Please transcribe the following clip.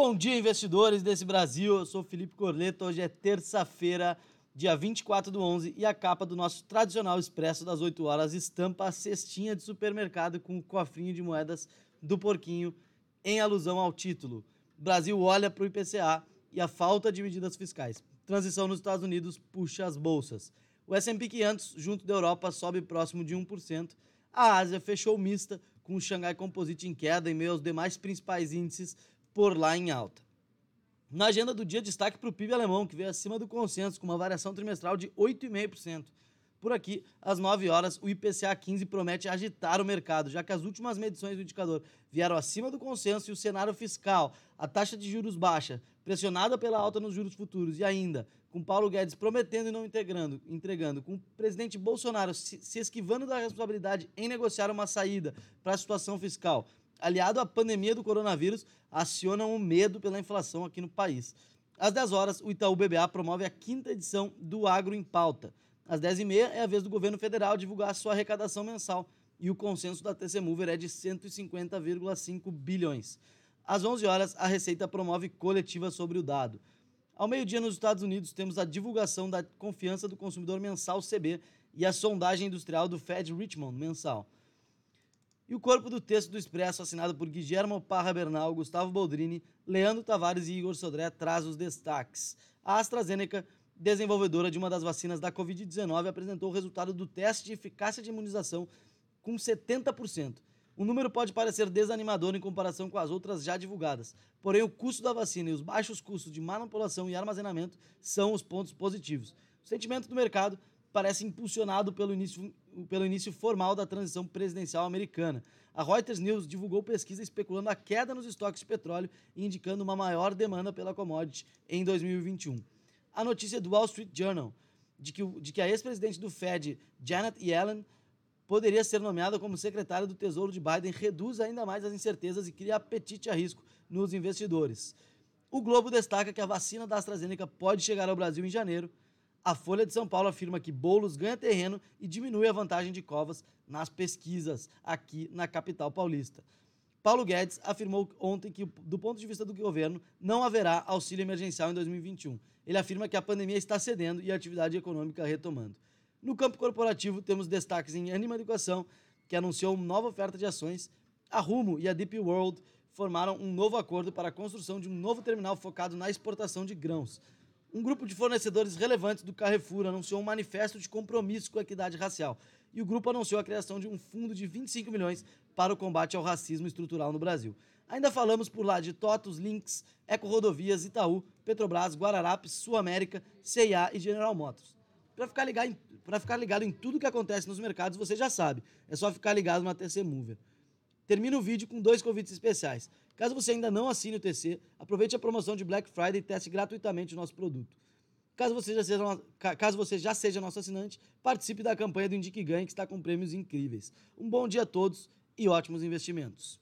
Bom dia, investidores desse Brasil. Eu sou Felipe Corleto. Hoje é terça-feira, dia 24 do 11, e a capa do nosso tradicional expresso das 8 horas estampa a cestinha de supermercado com o cofrinho de moedas do porquinho, em alusão ao título. Brasil olha para o IPCA e a falta de medidas fiscais. Transição nos Estados Unidos puxa as bolsas. O S&P 500, junto da Europa, sobe próximo de 1%. A Ásia fechou mista, com o Xangai Composite em queda em meio aos demais principais índices, por lá em alta. Na agenda do dia, destaque para o PIB alemão, que veio acima do consenso, com uma variação trimestral de 8,5%. Por aqui, às 9 horas, o IPCA 15 promete agitar o mercado, já que as últimas medições do indicador vieram acima do consenso e o cenário fiscal, a taxa de juros baixa, pressionada pela alta nos juros futuros e ainda com Paulo Guedes prometendo e não entregando, entregando com o presidente Bolsonaro se, se esquivando da responsabilidade em negociar uma saída para a situação fiscal aliado à pandemia do coronavírus, acionam o medo pela inflação aqui no país. Às 10 horas, o Itaú BBA promove a quinta edição do Agro em Pauta. Às 10h30 é a vez do governo federal divulgar sua arrecadação mensal e o consenso da TC Mover é de 150,5 bilhões. Às 11 horas, a Receita promove coletiva sobre o dado. Ao meio-dia, nos Estados Unidos, temos a divulgação da confiança do consumidor mensal CB e a sondagem industrial do Fed Richmond mensal. E o corpo do texto do Expresso, assinado por Guilherme Parra Bernal, Gustavo Boldrini, Leandro Tavares e Igor Sodré, traz os destaques. A AstraZeneca, desenvolvedora de uma das vacinas da Covid-19, apresentou o resultado do teste de eficácia de imunização com 70%. O número pode parecer desanimador em comparação com as outras já divulgadas, porém o custo da vacina e os baixos custos de manipulação e armazenamento são os pontos positivos. O sentimento do mercado parece impulsionado pelo início, pelo início formal da transição presidencial americana. A Reuters News divulgou pesquisa especulando a queda nos estoques de petróleo e indicando uma maior demanda pela commodity em 2021. A notícia do Wall Street Journal de que, de que a ex-presidente do Fed, Janet Yellen, poderia ser nomeada como secretária do Tesouro de Biden reduz ainda mais as incertezas e cria apetite a risco nos investidores. O Globo destaca que a vacina da AstraZeneca pode chegar ao Brasil em janeiro a Folha de São Paulo afirma que Boulos ganha terreno e diminui a vantagem de Covas nas pesquisas aqui na capital paulista. Paulo Guedes afirmou ontem que, do ponto de vista do governo, não haverá auxílio emergencial em 2021. Ele afirma que a pandemia está cedendo e a atividade econômica retomando. No campo corporativo, temos destaques em Anima Educação, que anunciou uma nova oferta de ações. A Rumo e a Deep World formaram um novo acordo para a construção de um novo terminal focado na exportação de grãos um grupo de fornecedores relevantes do Carrefour anunciou um manifesto de compromisso com a equidade racial. E o grupo anunciou a criação de um fundo de 25 milhões para o combate ao racismo estrutural no Brasil. Ainda falamos por lá de TOTUS, Links, Eco Rodovias, Itaú, Petrobras, Guararapes, Sul América, CIA e General Motors. Para ficar, ligado em, ficar ligado em tudo que acontece nos mercados, você já sabe. É só ficar ligado na TC Mover. Termina o vídeo com dois convites especiais. Caso você ainda não assine o TC, aproveite a promoção de Black Friday e teste gratuitamente o nosso produto. Caso você já seja, caso você já seja nosso assinante, participe da campanha do Indique Ganhe, que está com prêmios incríveis. Um bom dia a todos e ótimos investimentos.